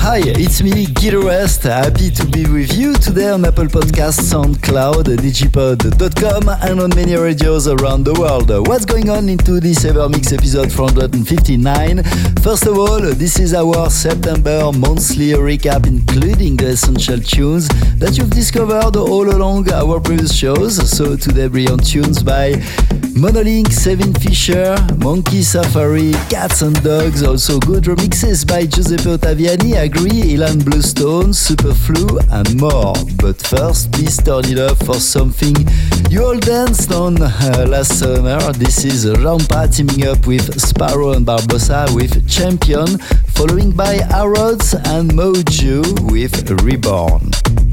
Hi, it's me, Everest. Happy to be with you today on Apple Podcasts, SoundCloud, digipod.com, and on many radios around the world. What's going on into this Evermix episode 459? First of all, this is our September monthly recap, including the essential tunes that you've discovered all along our previous shows. So today, brilliant tunes by Monolink, Seven Fisher, Monkey Safari, Catz 'n Dogz, also good remixes by Giuseppe Ottaviani, Agree, Ilan Bluestone, Superflu, and more. But first, please turn it up for something you all danced on uh, last summer. This is Rampa teaming up with Sparrow and Barbosa with Champion, following by Harrods and Moju with Reborn.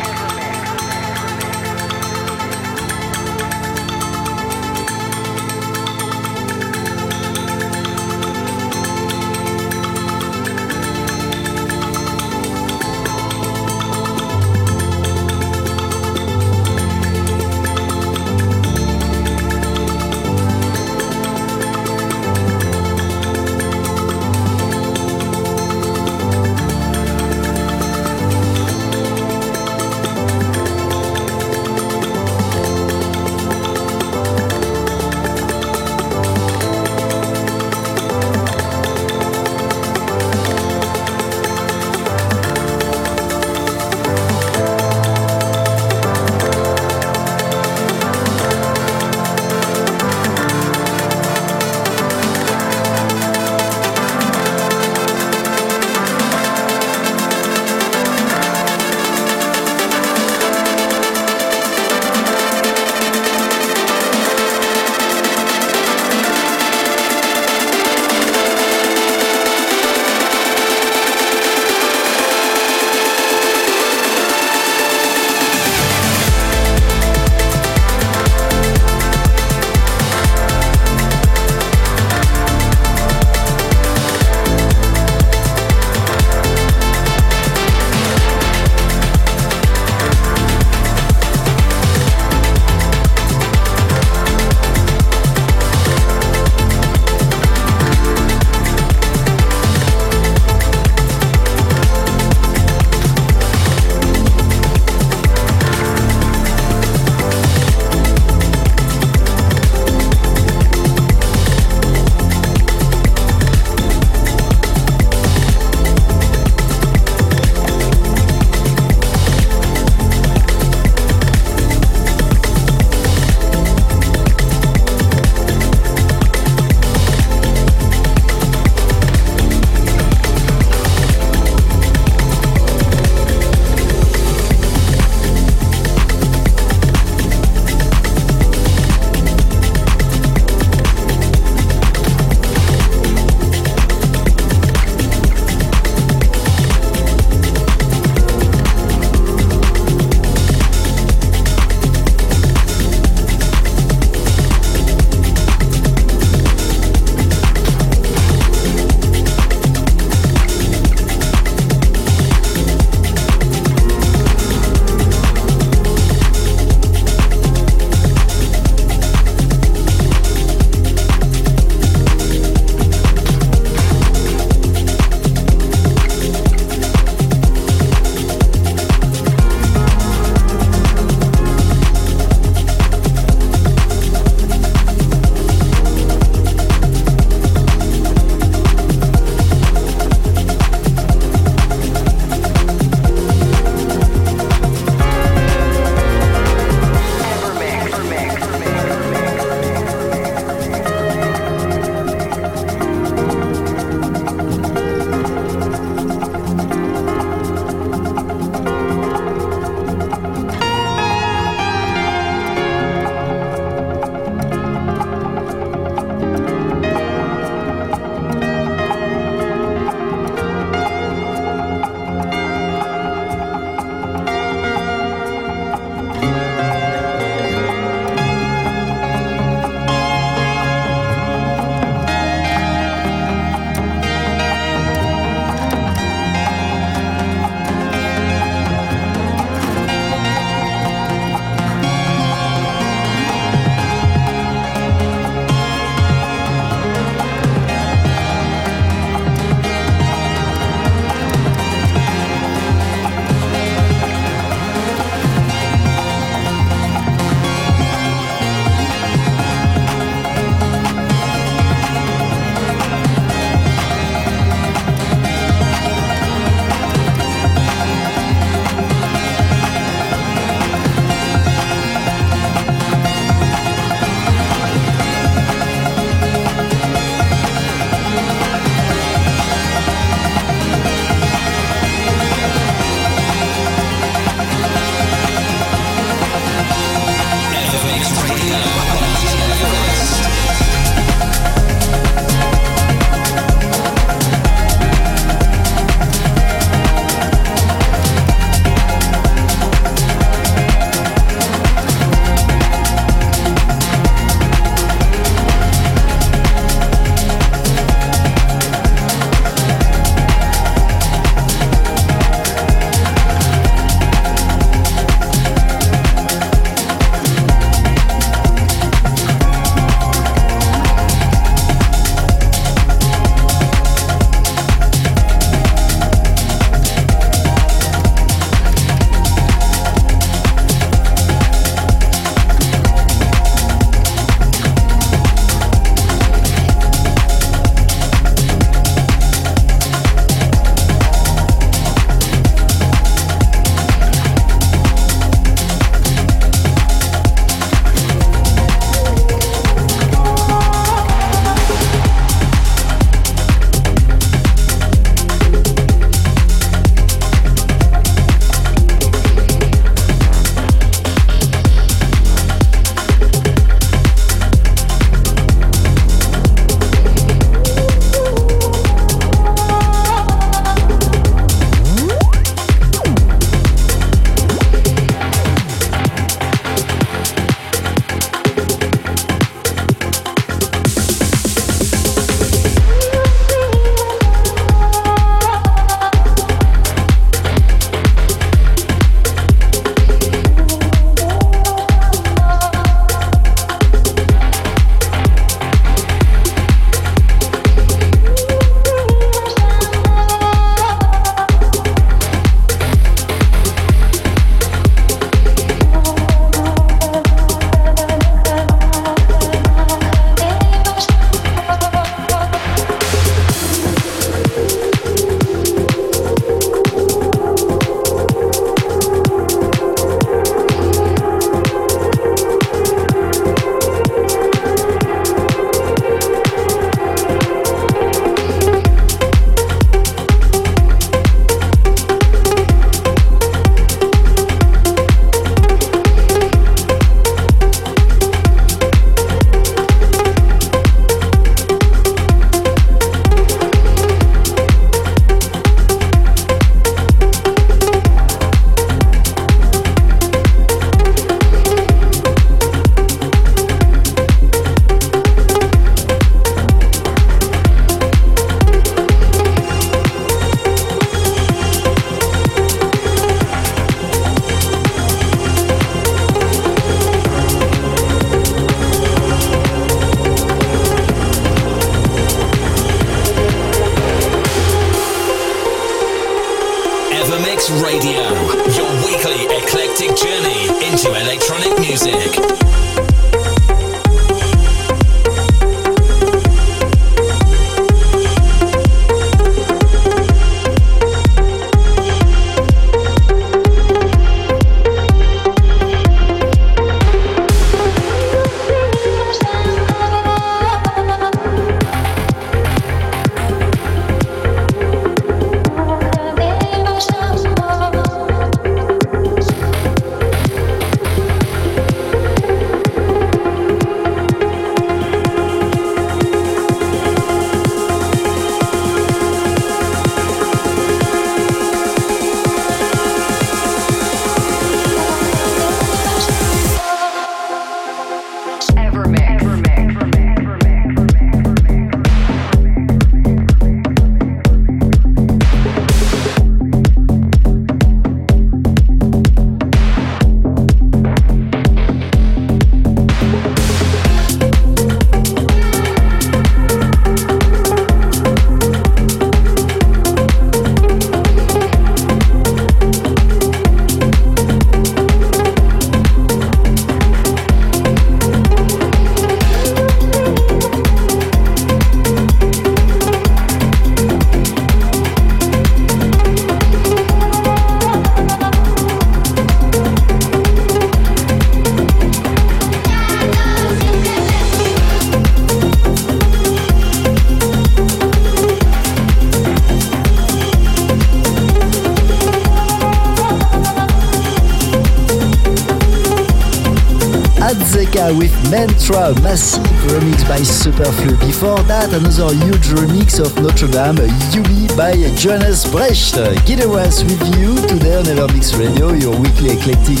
With Mantra, massive remix by Superflu. Before that, another huge remix of Notre Dame, Yubi by Jonas Brecht. Us with you today on Evermix Radio, your weekly eclectic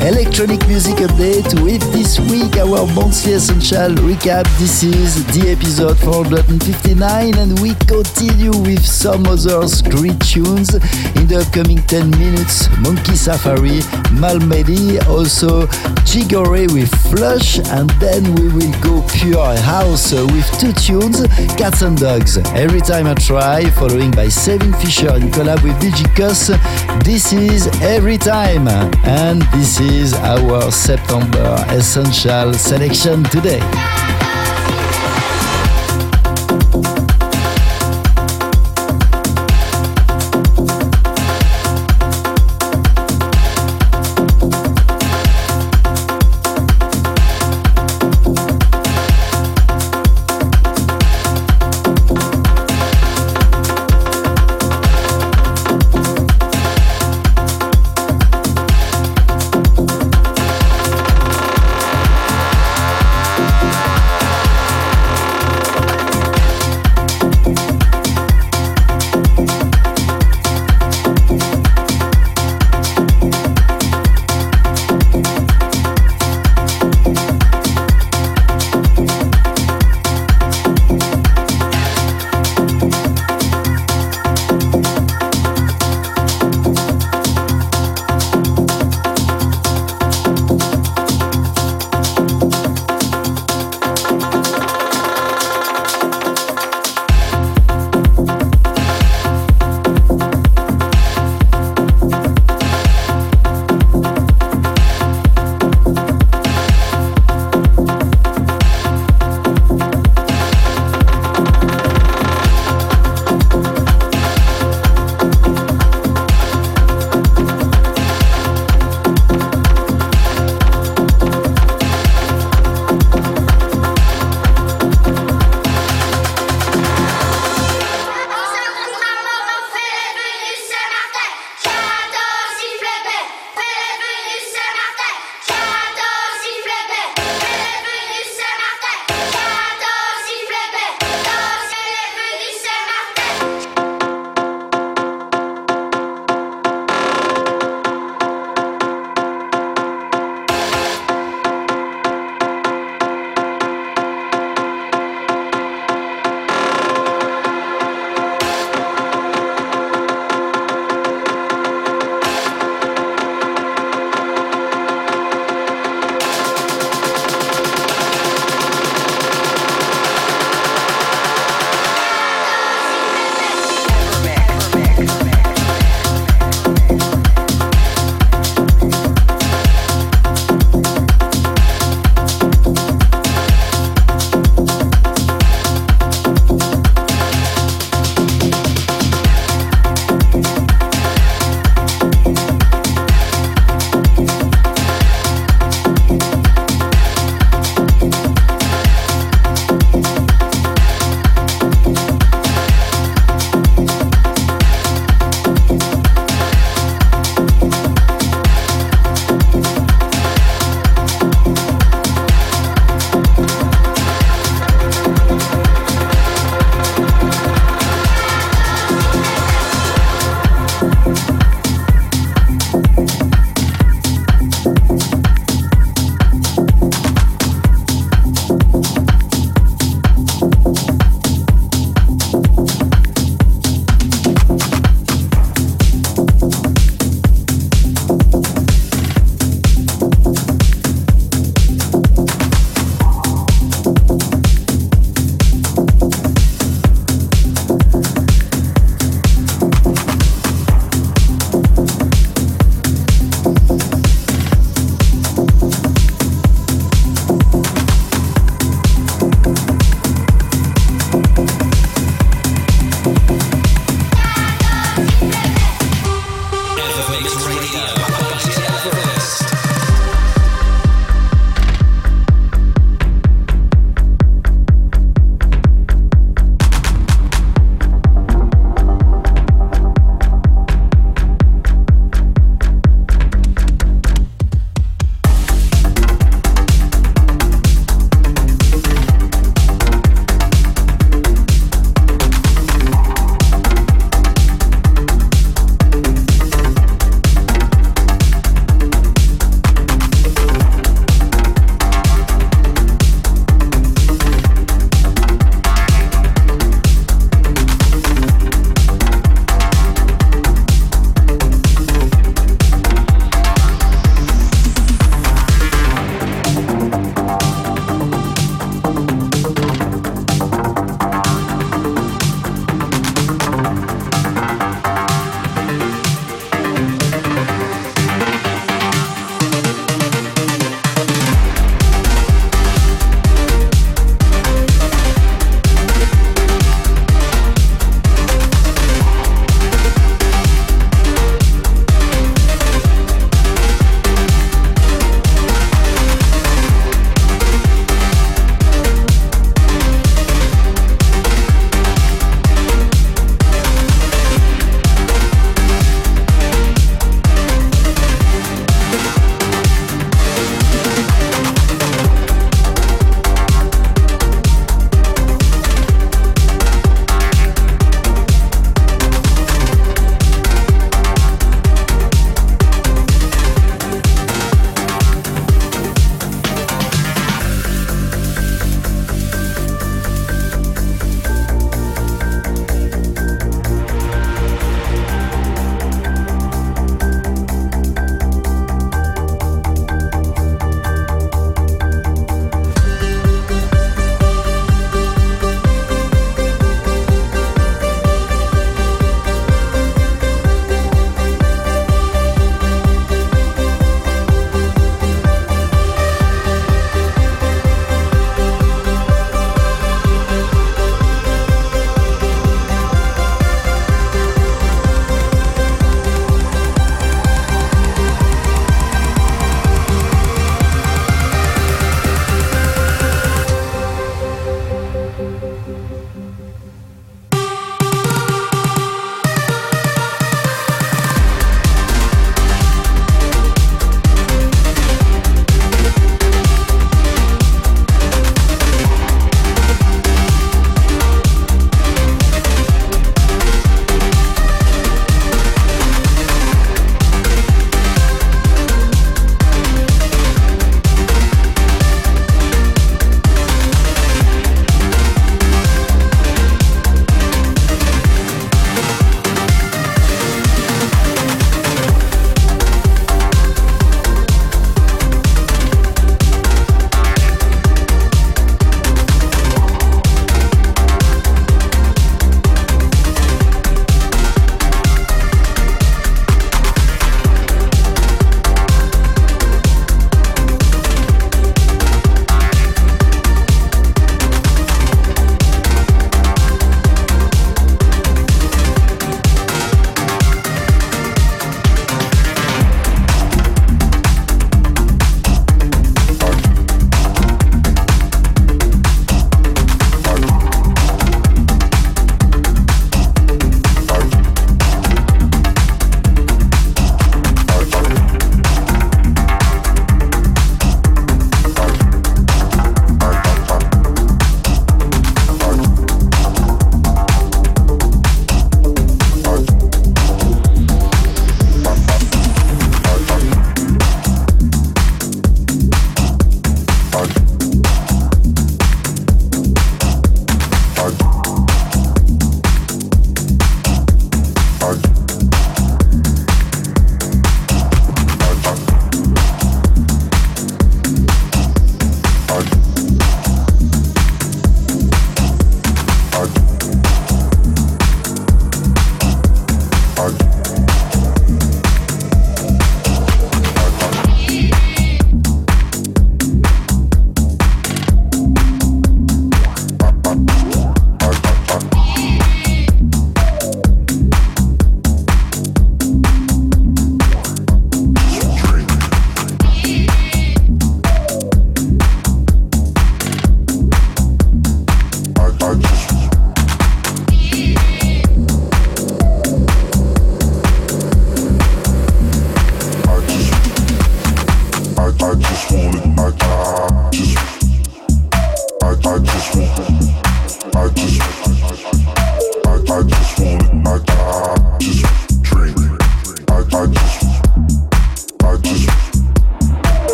electronic music update with this week our monthly essential recap. This is the episode 459 and we continue with some other great tunes in the upcoming 10 minutes. Monkey Safari, Malmedy, also Jigore with Flush and then we will go pure house with two tunes, Catz 'n Dogz. Every time I try, following by Saving Fisher in collab with Cuss. This is Every Time and this is is our September Essential Selection today.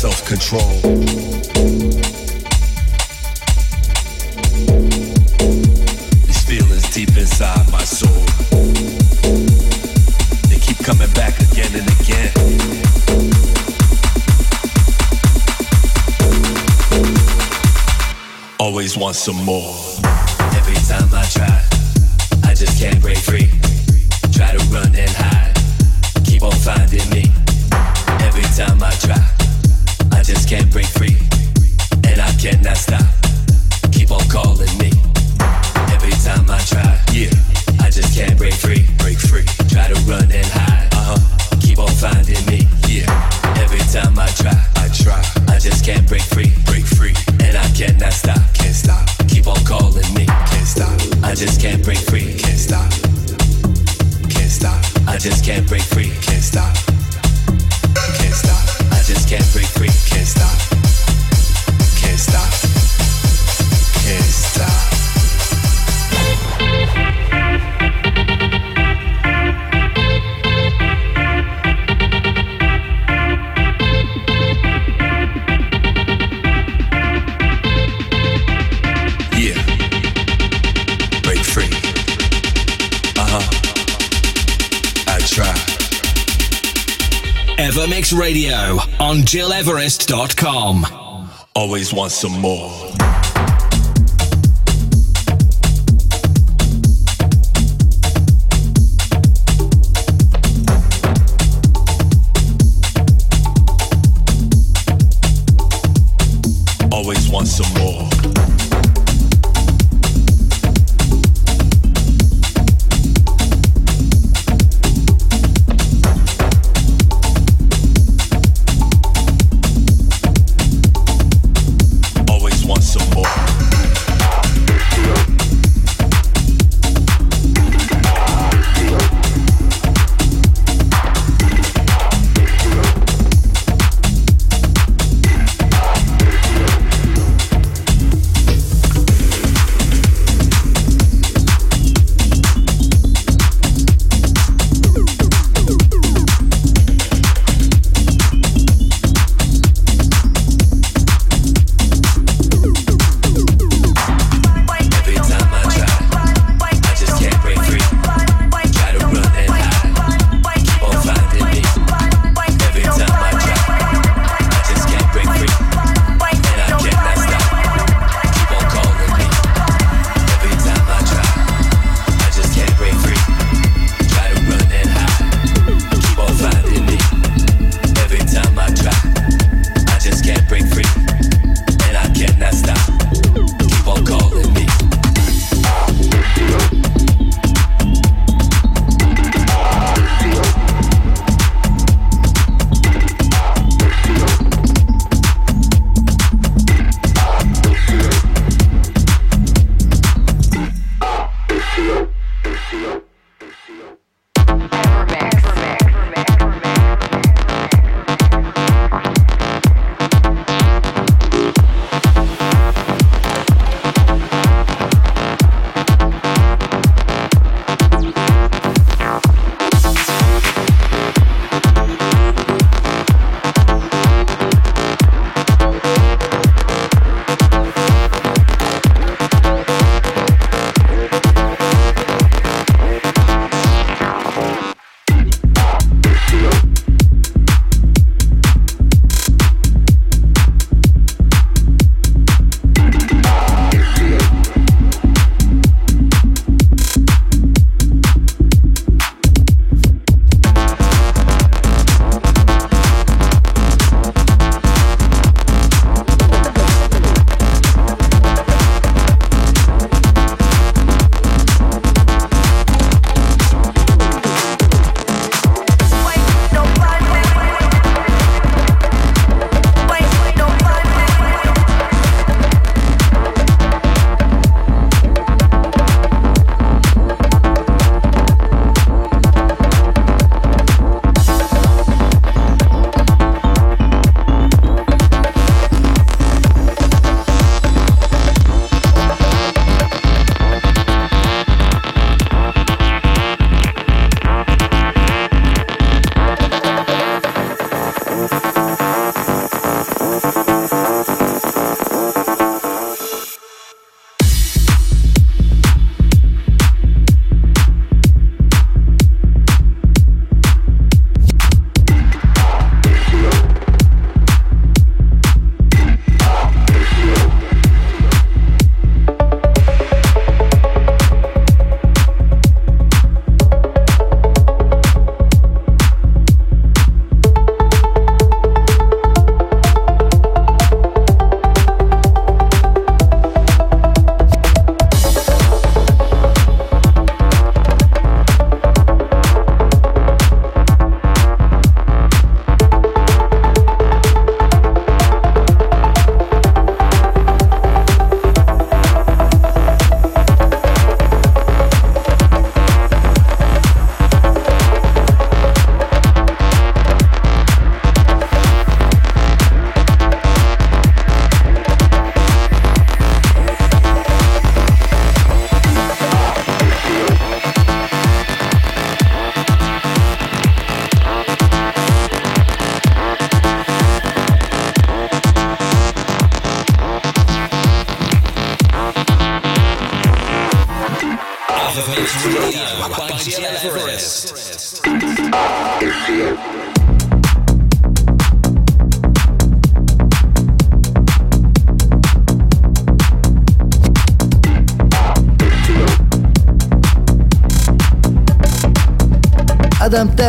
self-control. These feelings deep inside my soul. They keep coming back again and again. Always want some more. Mix Radio on GilEverest.com. Always want some more.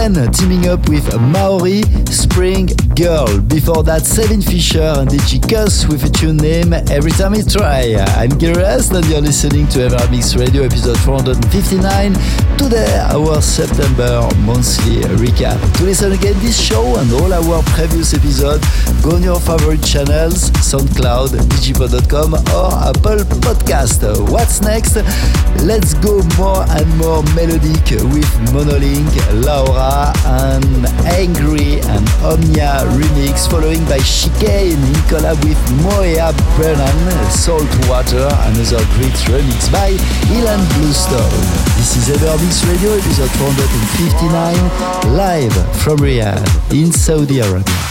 10 teaming up with Maori Spring Girl. Before that, Sabine Fisher and DJ Cuss with a tune name Every Time I Try. I'm Everest and you're listening to Evermix Radio episode 459. Today, our September monthly recap. To listen again this show and all our previous episodes, go on your favorite channels, SoundCloud, digipod.com or Apple Podcast. What's next? Let's go more and more melodic with Monolink, Laura and Angry and Omnia remix following by Chicane in collab with Moya Brennan, Saltwater, another great remix by Ilan Bluestone. This is Evermix Radio episode 459 live from Riyadh in Saudi Arabia.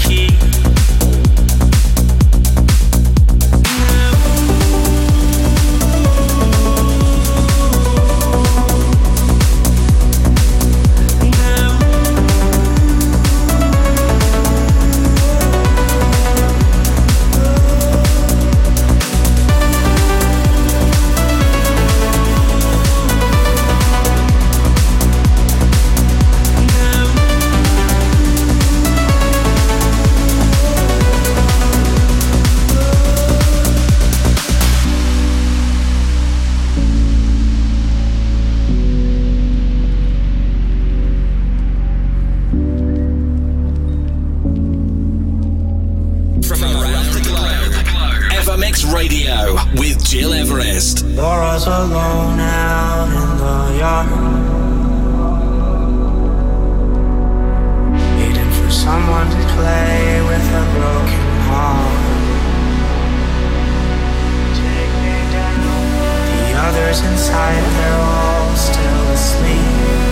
inside, they're all still asleep.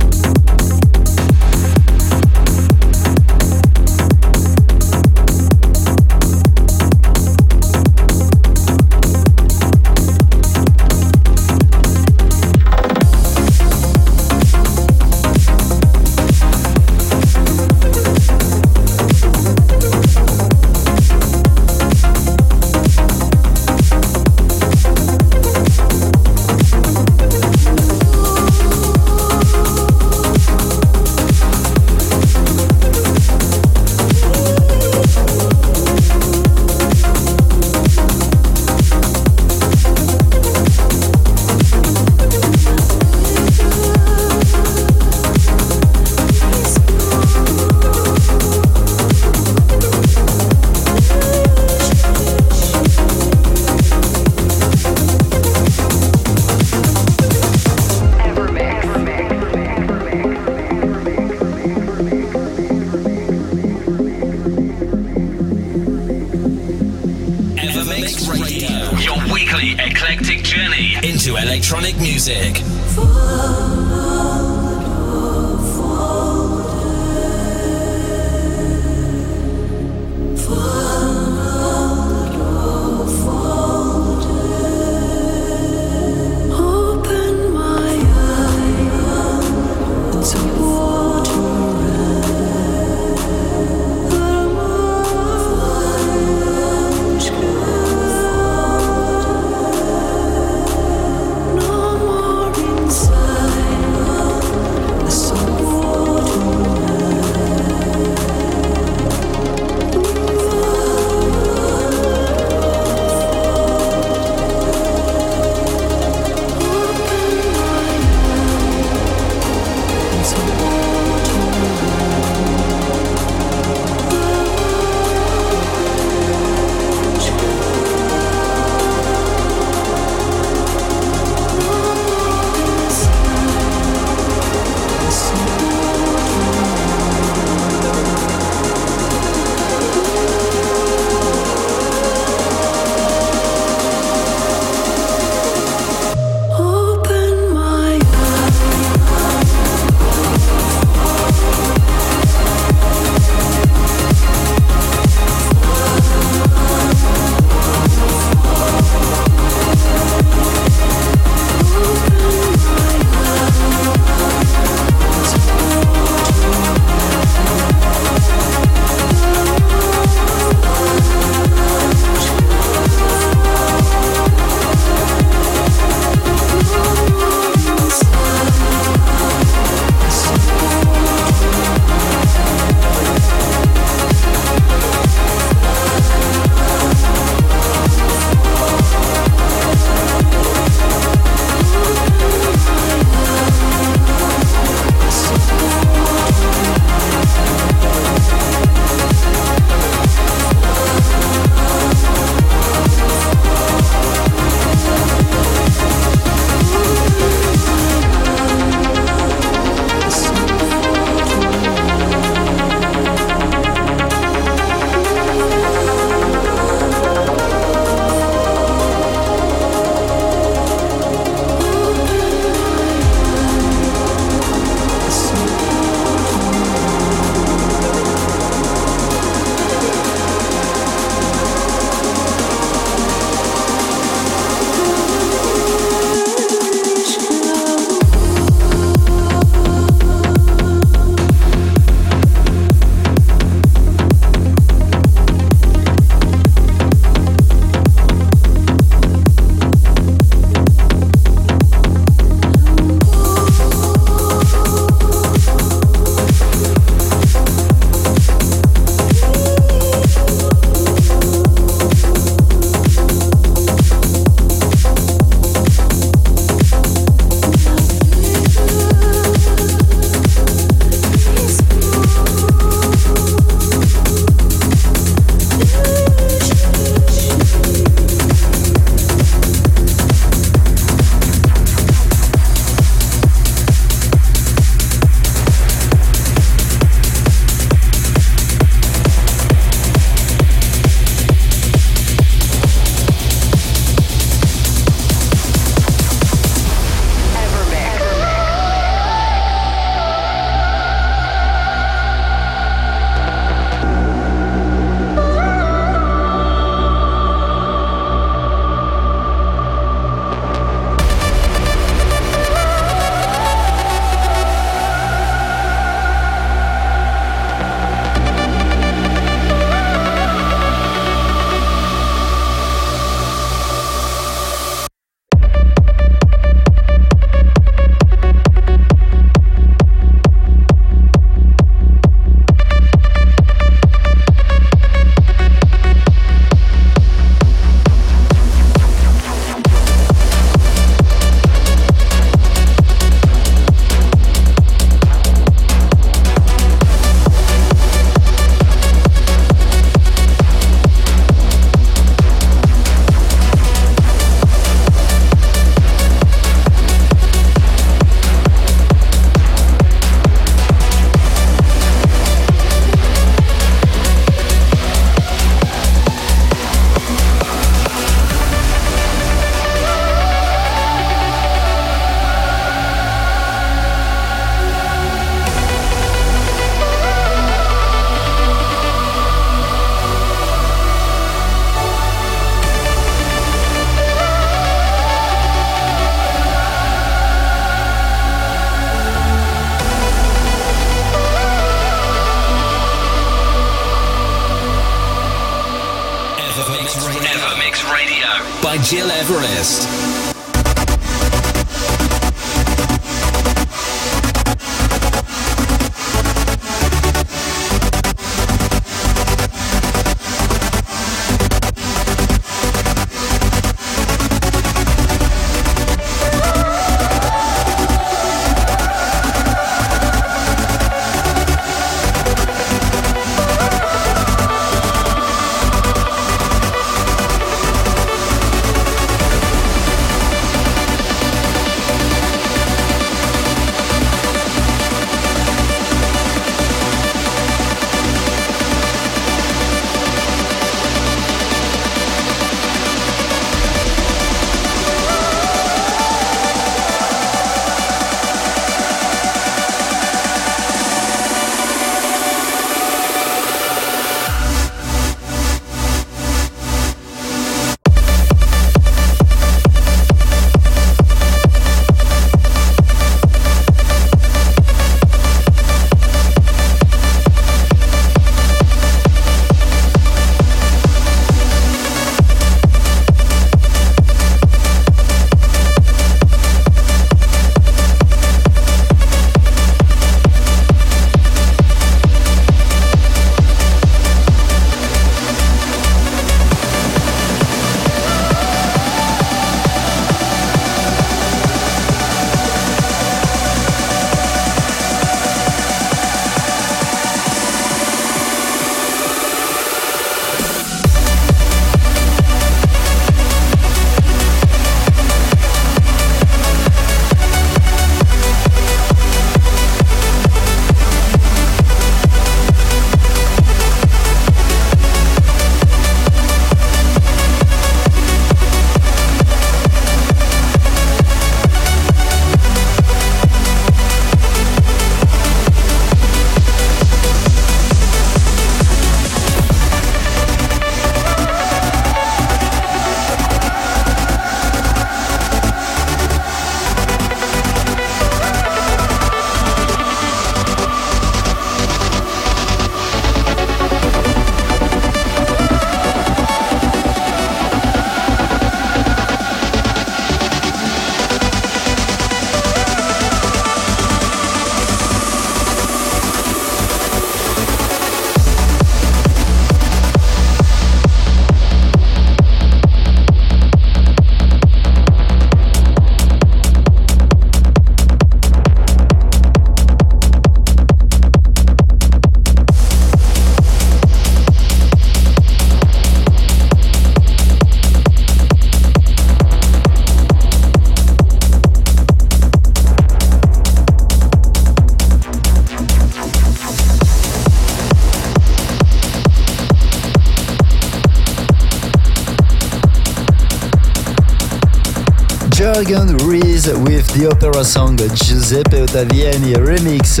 Jürgen Vries with the opera song Giuseppe Ottaviani remix.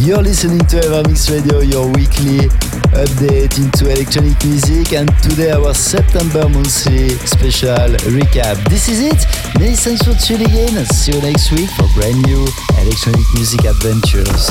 You're listening to Evermix Radio, your weekly update into electronic music, and today our September monthly special recap. This is it. Many thanks for tuning in. See you next week for brand new electronic music adventures.